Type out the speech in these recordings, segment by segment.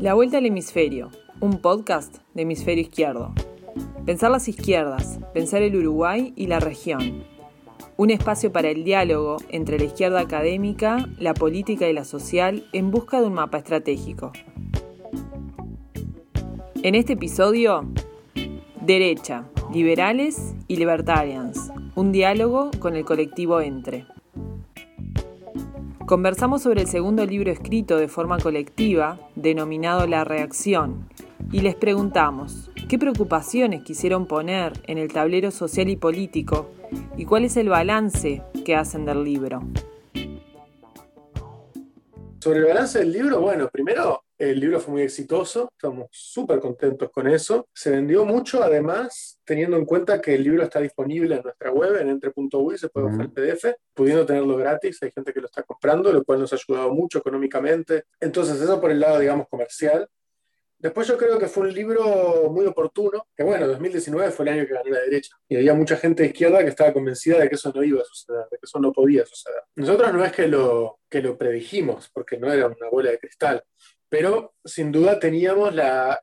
La Vuelta al Hemisferio, un podcast de Hemisferio Izquierdo. Pensar las izquierdas, pensar el Uruguay y la región. Un espacio para el diálogo entre la izquierda académica, la política y la social en busca de un mapa estratégico. En este episodio, Derecha, Liberales y Libertarians, un diálogo con el colectivo Entre. Conversamos sobre el segundo libro escrito de forma colectiva, denominado La Reacción, y les preguntamos qué preocupaciones quisieron poner en el tablero social y político y cuál es el balance que hacen del libro. Sobre el balance del libro, bueno, primero el libro fue muy exitoso, estamos súper contentos con eso. Se vendió mucho, además, teniendo en cuenta que el libro está disponible en nuestra web, en entre.uy, se puede bajar PDF, pudiendo tenerlo gratis, hay gente que lo está comprando, lo cual nos ha ayudado mucho económicamente. Entonces, eso por el lado, digamos, comercial. Después yo creo que fue un libro muy oportuno, que bueno, 2019 fue el año que ganó la derecha, y había mucha gente de izquierda que estaba convencida de que eso no iba a suceder, de que eso no podía suceder. Nosotros no es que lo, que lo predijimos, porque no era una bola de cristal, pero sin duda teníamos la,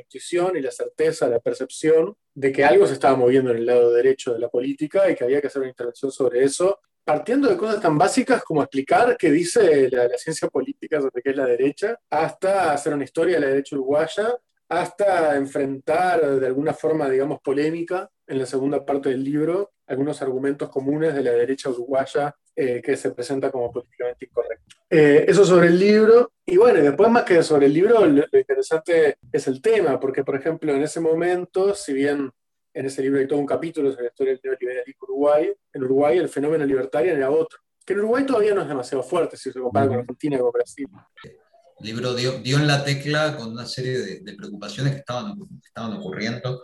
intuición y la certeza, la percepción de que algo se estaba moviendo en el lado derecho de la política y que había que hacer una intervención sobre eso, partiendo de cosas tan básicas como explicar qué dice la, ciencia política sobre qué es la derecha, hasta hacer una historia de la derecha uruguaya, hasta enfrentar de alguna forma, digamos, polémica en la segunda parte del libro algunos argumentos comunes de la derecha uruguaya eh, que se presenta como políticamente incorrecto. Eh, eso sobre el libro. Y bueno, después más que sobre el libro, lo, interesante es el tema, porque por ejemplo en ese momento, si bien en ese libro hay todo un capítulo sobre la historia del neoliberalismo Uruguay, en Uruguay el fenómeno libertario era otro, que en Uruguay todavía no es demasiado fuerte si se compara con Argentina y con Brasil. El libro dio, dio, en la tecla con una serie de, de preocupaciones que estaban, estaban ocurriendo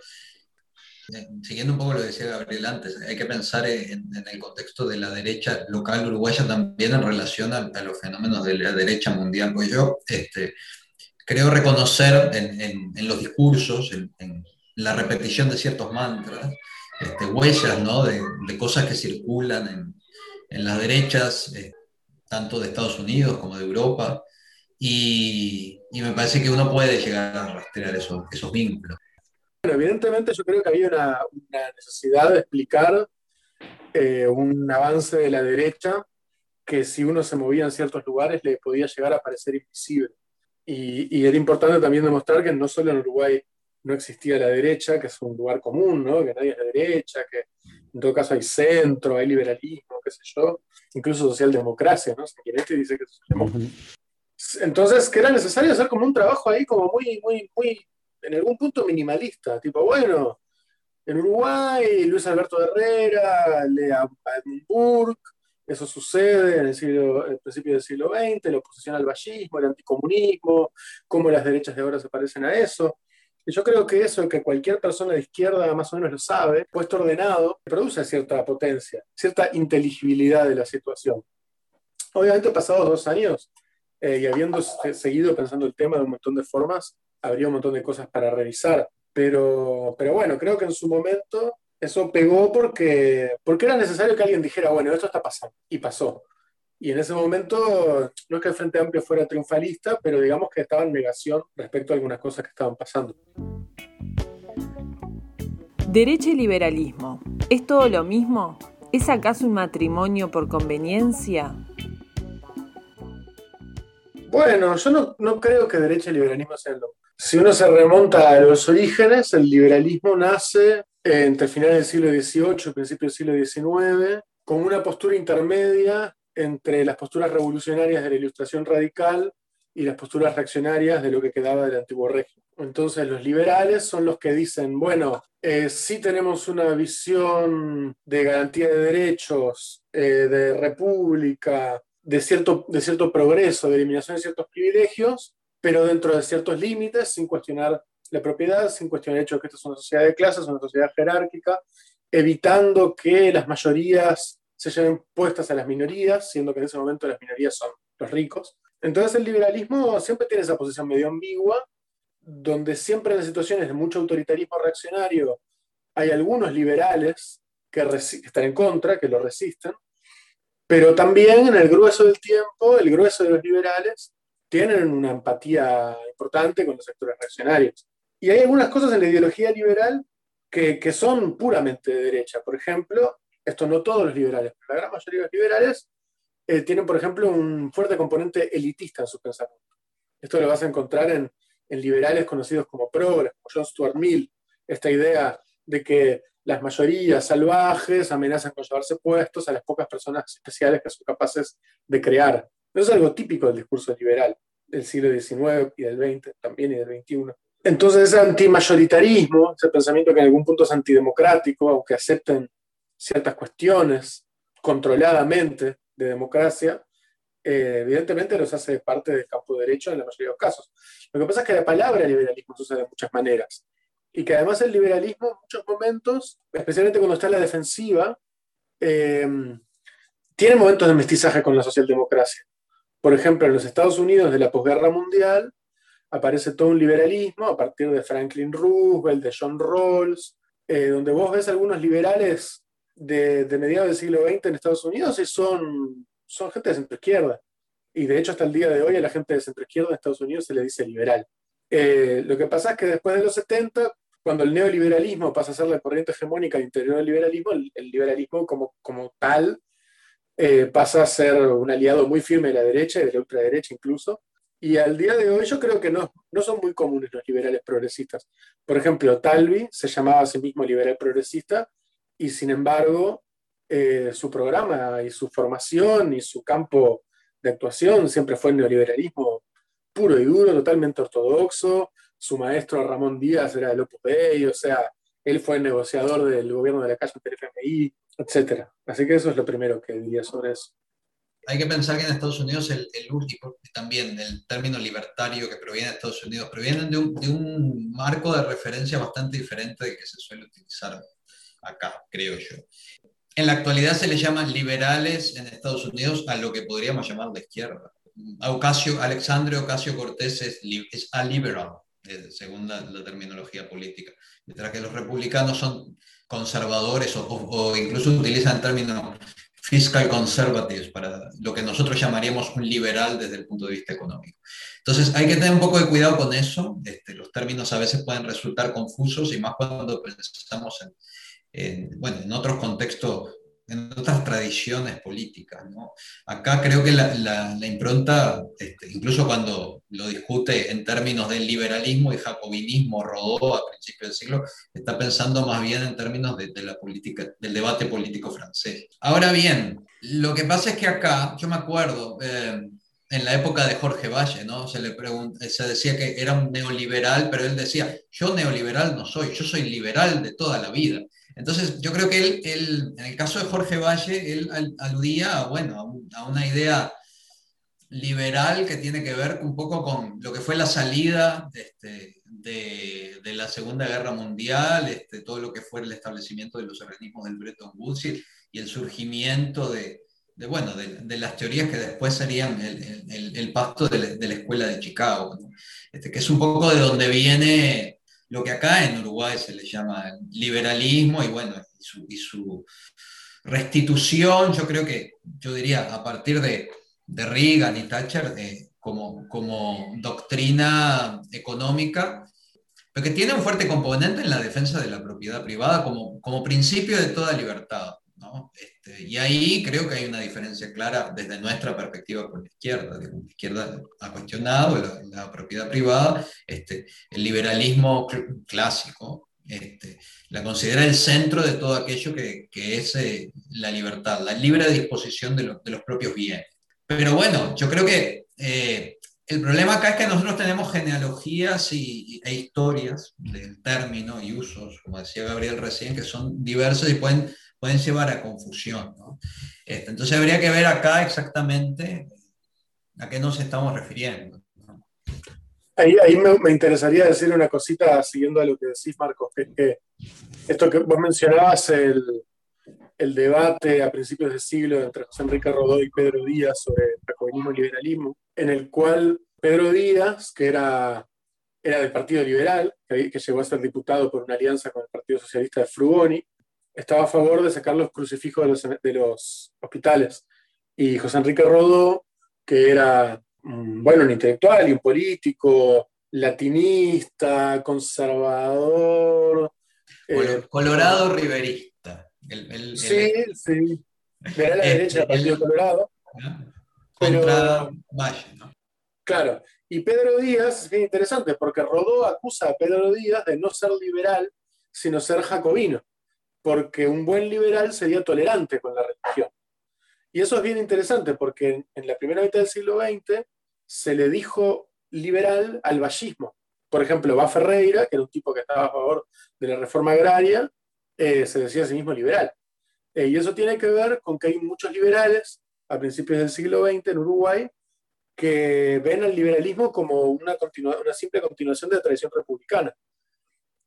Siguiendo un poco lo que decía Gabriel antes, hay que pensar en, el contexto de la derecha local uruguaya también en relación a, los fenómenos de la derecha mundial. Pues yo este, creo reconocer en, los discursos, en, la repetición de ciertos mantras, este, huellas de, cosas que circulan en, las derechas, eh, tanto de Estados Unidos como de Europa, y, me parece que uno puede llegar a rastrear esos vínculos. Bueno, evidentemente yo creo que había una, necesidad de explicar eh, un avance de la derecha que si uno se movía en ciertos lugares le podía llegar a parecer invisible. Y, era importante también demostrar que no solo en Uruguay no existía la derecha, que es un lugar común, ¿no? que nadie es de derecha, que en todo caso hay centro, hay liberalismo, qué sé yo, incluso socialdemocracia, ¿no? este dice que es Entonces, que era necesario hacer como un trabajo ahí como muy, muy, muy en algún punto minimalista, tipo, bueno, en Uruguay, Luis Alberto Herrera, Lea Burke, eso sucede en el, siglo, el principio del siglo XX, la oposición al vallismo, el anticomunismo, cómo las derechas de ahora se parecen a eso. Y yo creo que eso, que cualquier persona de izquierda más o menos lo sabe, puesto ordenado, produce cierta potencia, cierta inteligibilidad de la situación. Obviamente, pasados dos años, eh, y habiendo seguido pensando el tema de un montón de formas, habría un montón de cosas para revisar. Pero, pero bueno, creo que en su momento eso pegó porque, porque era necesario que alguien dijera, bueno, esto está pasando. Y pasó. Y en ese momento, no es que el Frente Amplio fuera triunfalista, pero digamos que estaba en negación respecto a algunas cosas que estaban pasando. Derecho y liberalismo, ¿es todo lo mismo? ¿Es acaso un matrimonio por conveniencia? Bueno, yo no, no creo que derecha y liberalismo sean lo si uno se remonta a los orígenes, el liberalismo nace entre finales del siglo XVIII y principios del siglo XIX, con una postura intermedia entre las posturas revolucionarias de la ilustración radical y las posturas reaccionarias de lo que quedaba del antiguo régimen. Entonces los liberales son los que dicen, bueno, eh, sí tenemos una visión de garantía de derechos, eh, de república, de cierto, de cierto progreso, de eliminación de ciertos privilegios, pero dentro de ciertos límites, sin cuestionar la propiedad, sin cuestionar el hecho de que esta es una sociedad de clases, una sociedad jerárquica, evitando que las mayorías se lleven puestas a las minorías, siendo que en ese momento las minorías son los ricos. Entonces el liberalismo siempre tiene esa posición medio ambigua, donde siempre en situaciones de mucho autoritarismo reaccionario hay algunos liberales que están en contra, que lo resisten, pero también en el grueso del tiempo, el grueso de los liberales tienen una empatía importante con los sectores reaccionarios. Y hay algunas cosas en la ideología liberal que, que son puramente de derecha. Por ejemplo, esto no todos los liberales, pero la gran mayoría de los liberales eh, tienen, por ejemplo, un fuerte componente elitista en su pensamiento. Esto lo vas a encontrar en, en liberales conocidos como progres, como John Stuart Mill, esta idea de que las mayorías salvajes amenazan con llevarse puestos a las pocas personas especiales que son capaces de crear. Es algo típico del discurso liberal del siglo XIX y del XX también y del XXI. Entonces ese antimayoritarismo, ese pensamiento que en algún punto es antidemocrático, aunque acepten ciertas cuestiones controladamente de democracia, eh, evidentemente los hace parte del campo de derecho en la mayoría de los casos. Lo que pasa es que la palabra liberalismo se usa de muchas maneras y que además el liberalismo en muchos momentos, especialmente cuando está en la defensiva, eh, tiene momentos de mestizaje con la socialdemocracia. Por ejemplo, en los Estados Unidos de la posguerra mundial aparece todo un liberalismo a partir de Franklin Roosevelt, de John Rawls, eh, donde vos ves algunos liberales de, mediados del siglo XX en Estados Unidos y son, son gente de centroizquierda. Y de hecho hasta el día de hoy a la gente de centroizquierda en Estados Unidos se le dice liberal. Eh, lo que pasa es que después de los 70, cuando el neoliberalismo pasa a ser la corriente hegemónica interior del liberalismo, el, liberalismo como, como tal eh, pasa a ser un aliado muy firme de la derecha y de la ultraderecha incluso. Y al día de hoy yo creo que no, no son muy comunes los liberales progresistas. Por ejemplo, Talvi se llamaba a sí mismo liberal progresista y sin embargo eh, su programa y su formación y su campo de actuación siempre fue el neoliberalismo puro y duro, totalmente ortodoxo. Su maestro Ramón Díaz era del Opus Dei, o sea, él fue negociador del gobierno de la calle ante el FMI, etc. Así que eso es lo primero que diría sobre eso. Hay que pensar que en Estados Unidos el, el último, también el término libertario que proviene de Estados Unidos, provienen de un, marco de referencia bastante diferente del que se suele utilizar acá, creo yo. En la actualidad se le llaman liberales en Estados Unidos a lo que podríamos llamar de izquierda. Ocasio, Alexandre Ocasio Cortés es a liberal, eh, según la, terminología política, mientras que los republicanos son conservadores o, incluso utilizan el término fiscal conservatives para lo que nosotros llamaríamos un liberal desde el punto de vista económico. Entonces hay que tener un poco de cuidado con eso, este, los términos a veces pueden resultar confusos y más cuando pensamos en, en, bueno, en otros contextos en otras tradiciones políticas. ¿no? Acá creo que la, la, impronta, este, incluso cuando lo discute en términos del liberalismo y jacobinismo, Rodó a principios del siglo, está pensando más bien en términos de, de, la política, del debate político francés. Ahora bien, lo que pasa es que acá, yo me acuerdo, eh, en la época de Jorge Valle, ¿no? Se le se decía que era un neoliberal, pero él decía, yo neoliberal no soy, yo soy liberal de toda la vida. Entonces, yo creo que él, en el caso de Jorge Valle, él aludía bueno, a, una idea liberal que tiene que ver un poco con lo que fue la salida este, de, de, la Segunda Guerra Mundial, este, todo lo que fue el establecimiento de los organismos del Bretton Woods y, el surgimiento de, de bueno, de, las teorías que después serían el, el, el pasto de la, Escuela de Chicago, este, que es un poco de donde viene lo que acá en Uruguay se le llama liberalismo y bueno, y su, restitución, yo creo que, yo diría, a partir de, de Reagan y Thatcher, eh, como, como doctrina económica, pero que tiene un fuerte componente en la defensa de la propiedad privada como, como principio de toda libertad. Este, y ahí creo que hay una diferencia clara desde nuestra perspectiva con la izquierda. La izquierda ha cuestionado la, propiedad privada, este, el liberalismo clásico, este, la considera el centro de todo aquello que, es eh, la libertad, la libre disposición de, los propios bienes. Pero bueno, yo creo que eh, el problema acá es que nosotros tenemos genealogías y, e historias del término y usos, como decía Gabriel recién, que son diversos y pueden pueden llevar a confusión. Este, entonces habría que ver acá exactamente a qué nos estamos refiriendo. Ahí, me, interesaría decir una cosita siguiendo a lo que decís, Marcos, que es que esto que vos mencionabas, el, debate a principios del siglo entre José Enrique Rodó y Pedro Díaz sobre jacobinismo y liberalismo, en el cual Pedro Díaz, que era, era del Partido Liberal, que, que llegó a ser diputado por una alianza con el Partido Socialista de Frugoni, estaba a favor de sacar los crucifijos de los, hospitales. Y José Enrique Rodó, que era bueno, un intelectual y un político, latinista, conservador. Eh, Colorado riverista. sí, sí. Verá la derecha del Partido Colorado. Contra Valle, ¿no? Claro. Y Pedro Díaz es bien interesante porque Rodó acusa a Pedro Díaz de no ser liberal, sino ser jacobino, porque un buen liberal sería tolerante con la religión. Y eso es bien interesante porque en la primera mitad del siglo XX se le dijo liberal al vallismo. Por ejemplo, Va Ferreira, que era un tipo que estaba a favor de la reforma agraria, eh, se decía a sí mismo liberal. Eh, y eso tiene que ver con que hay muchos liberales a principios del siglo XX en Uruguay que ven al liberalismo como una, una simple continuación de la tradición republicana.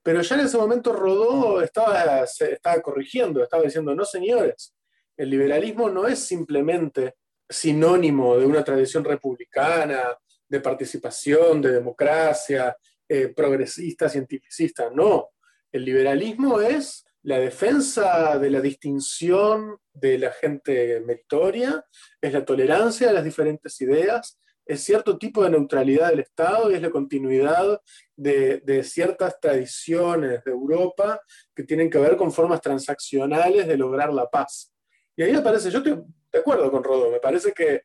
Pero ya en ese momento Rodó estaba, estaba corrigiendo, estaba diciendo, no señores, el liberalismo no es simplemente sinónimo de una tradición republicana, de participación, de democracia, eh, progresista, cientificista. No, el liberalismo es la defensa de la distinción de la gente meritoria, es la tolerancia a las diferentes ideas, es cierto tipo de neutralidad del Estado y es la continuidad de, de, ciertas tradiciones de Europa que tienen que ver con formas transaccionales de lograr la paz. Y ahí me parece, yo estoy de acuerdo con Rodo, me parece que,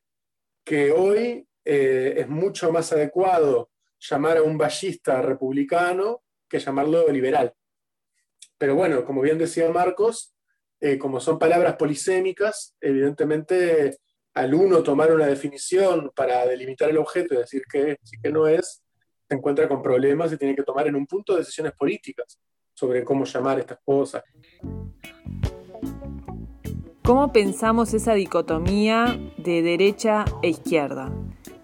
que hoy eh, es mucho más adecuado llamar a un ballista republicano que llamarlo liberal. Pero bueno, como bien decía Marcos, eh, como son palabras polisémicas, evidentemente al uno tomar una definición para delimitar el objeto y decir que es y que no es, se encuentra con problemas y tiene que tomar en un punto decisiones políticas sobre cómo llamar estas cosas. ¿Cómo pensamos esa dicotomía de derecha e izquierda?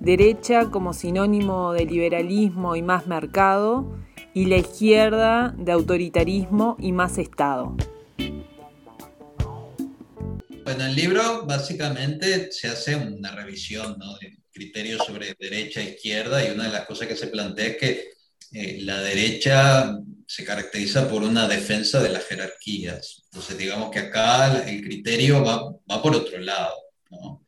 derecha como sinónimo de liberalismo y más mercado, y la izquierda de autoritarismo y más Estado. En el libro básicamente se hace una revisión de criterios sobre derecha e izquierda y una de las cosas que se plantea es que eh, la derecha se caracteriza por una defensa de las jerarquías. Entonces digamos que acá el criterio va, va por otro lado. ¿no?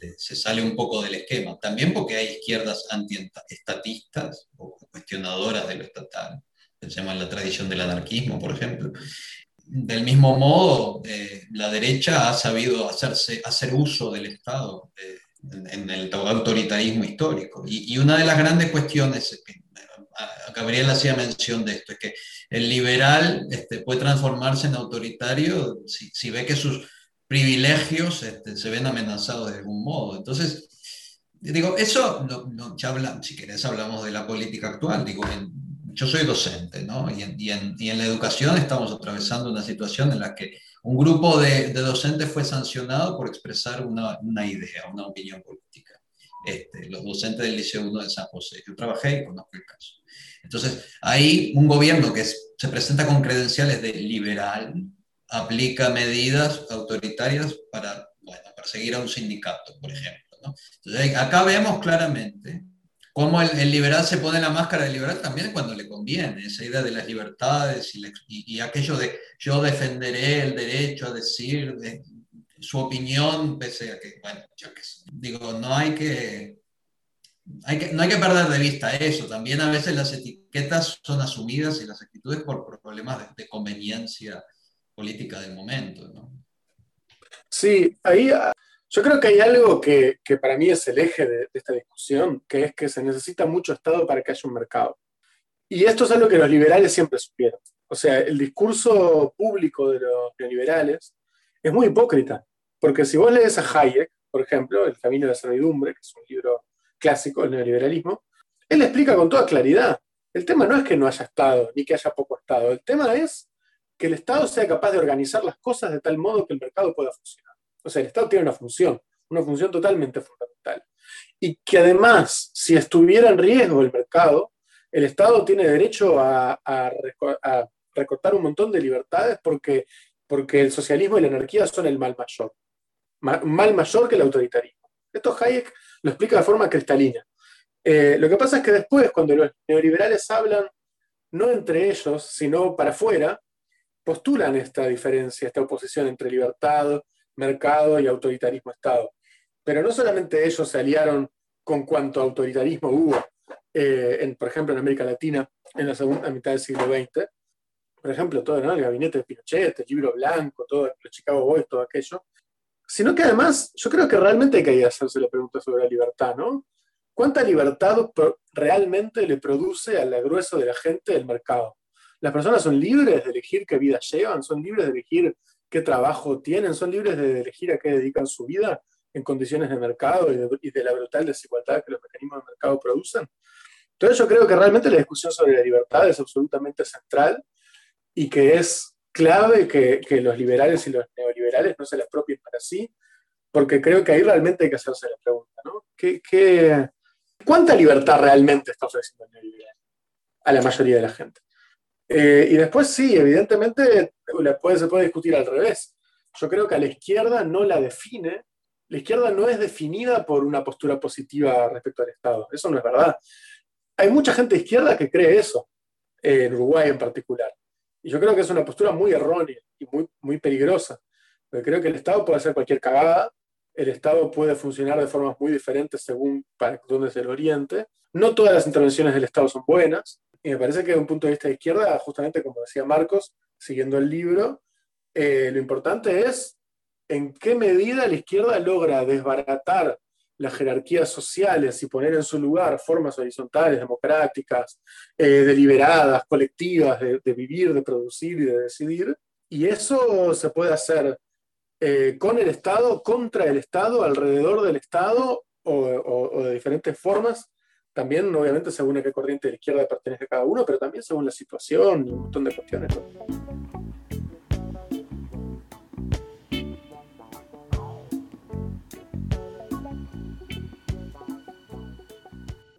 Este, se sale un poco del esquema. También porque hay izquierdas antiestatistas o cuestionadoras de lo estatal. Pensemos en la tradición del anarquismo, por ejemplo. Del mismo modo, eh, la derecha ha sabido hacerse, hacer uso del Estado eh, en, el autoritarismo histórico. Y, una de las grandes cuestiones, que Gabriel hacía mención de esto, es que el liberal este, puede transformarse en autoritario si, ve que sus privilegios este, se ven amenazados de algún modo. Entonces, digo, eso, no, ya si querés hablamos de la política actual, digo, yo soy docente, ¿no? Y en, la educación estamos atravesando una situación en la que un grupo de, docentes fue sancionado por expresar una, idea, una opinión política. Este, los docentes del Liceo 1 de San José. Yo trabajé y conozco el caso. Entonces, hay un gobierno que se presenta con credenciales de liberal, aplica medidas autoritarias para bueno, perseguir a un sindicato, por ejemplo. ¿no? Entonces, acá vemos claramente cómo el, liberal se pone la máscara de liberal también cuando le conviene, esa idea de las libertades y, y, aquello de yo defenderé el derecho a decir su opinión, pese a que, bueno, yo que digo, no hay que, hay que, no hay que perder de vista eso, también a veces las etiquetas son asumidas y las actitudes por problemas de, de conveniencia política del momento. ¿no? Sí, ahí ah, yo creo que hay algo que, que para mí es el eje de, esta discusión, que es que se necesita mucho Estado para que haya un mercado. Y esto es algo que los liberales siempre supieron. O sea, el discurso público de los neoliberales es muy hipócrita, porque si vos lees a Hayek, por ejemplo, El Camino de la Servidumbre, que es un libro clásico del neoliberalismo, él explica con toda claridad, el tema no es que no haya Estado, ni que haya poco Estado, el tema es que el Estado sea capaz de organizar las cosas de tal modo que el mercado pueda funcionar. O sea, el Estado tiene una función, una función totalmente fundamental. Y que además, si estuviera en riesgo el mercado, el Estado tiene derecho a, recortar un montón de libertades porque, porque el socialismo y la anarquía son el mal mayor. mal mayor que el autoritarismo. Esto Hayek lo explica de forma cristalina. Eh, lo que pasa es que después, cuando los neoliberales hablan, no entre ellos, sino para afuera, postulan esta diferencia, esta oposición entre libertad, mercado y autoritarismo-Estado. Pero no solamente ellos se aliaron con cuanto autoritarismo hubo, eh, en, por ejemplo, en América Latina en la segunda mitad del siglo XX. Por ejemplo, todo el gabinete de Pinochet, el libro blanco, todo, los Chicago Boys, todo aquello. Sino que además, yo creo que realmente hay que hacerse la pregunta sobre la libertad, ¿no? ¿Cuánta libertad realmente le produce al grueso de la gente el mercado? Las personas son libres de elegir qué vida llevan, son libres de elegir qué trabajo tienen, son libres de elegir a qué dedican su vida en condiciones de mercado y de, la brutal desigualdad que los mecanismos de mercado producen. Entonces yo creo que realmente la discusión sobre la libertad es absolutamente central y que es clave que, los liberales y los neoliberales no se la apropien para sí, porque creo que ahí realmente hay que hacerse la pregunta, ¿no? ¿Qué, cuánta libertad realmente está ofreciendo el neoliberal a la mayoría de la gente? Eh, y después sí, evidentemente se puede discutir al revés. Yo creo que a la izquierda no la define la izquierda no es definida por una postura positiva respecto al Estado. Eso no es verdad. Hay mucha gente izquierda que cree eso, en Uruguay en particular. Y yo creo que es una postura muy errónea y muy, muy peligrosa. Porque creo que el Estado puede hacer cualquier cagada, el Estado puede funcionar de formas muy diferentes según para dónde se lo oriente. No todas las intervenciones del Estado son buenas. Y me parece que de un punto de vista de izquierda, justamente como decía Marcos, siguiendo el libro, eh, lo importante es en qué medida la izquierda logra desbaratar las jerarquías sociales y poner en su lugar formas horizontales, democráticas, eh, deliberadas, colectivas, de, vivir, de producir y de decidir. Y eso se puede hacer eh, con el Estado, contra el Estado, alrededor del Estado o, de diferentes formas. También, obviamente, según a qué corriente de izquierda pertenece cada uno, pero también según la situación y un montón de cuestiones.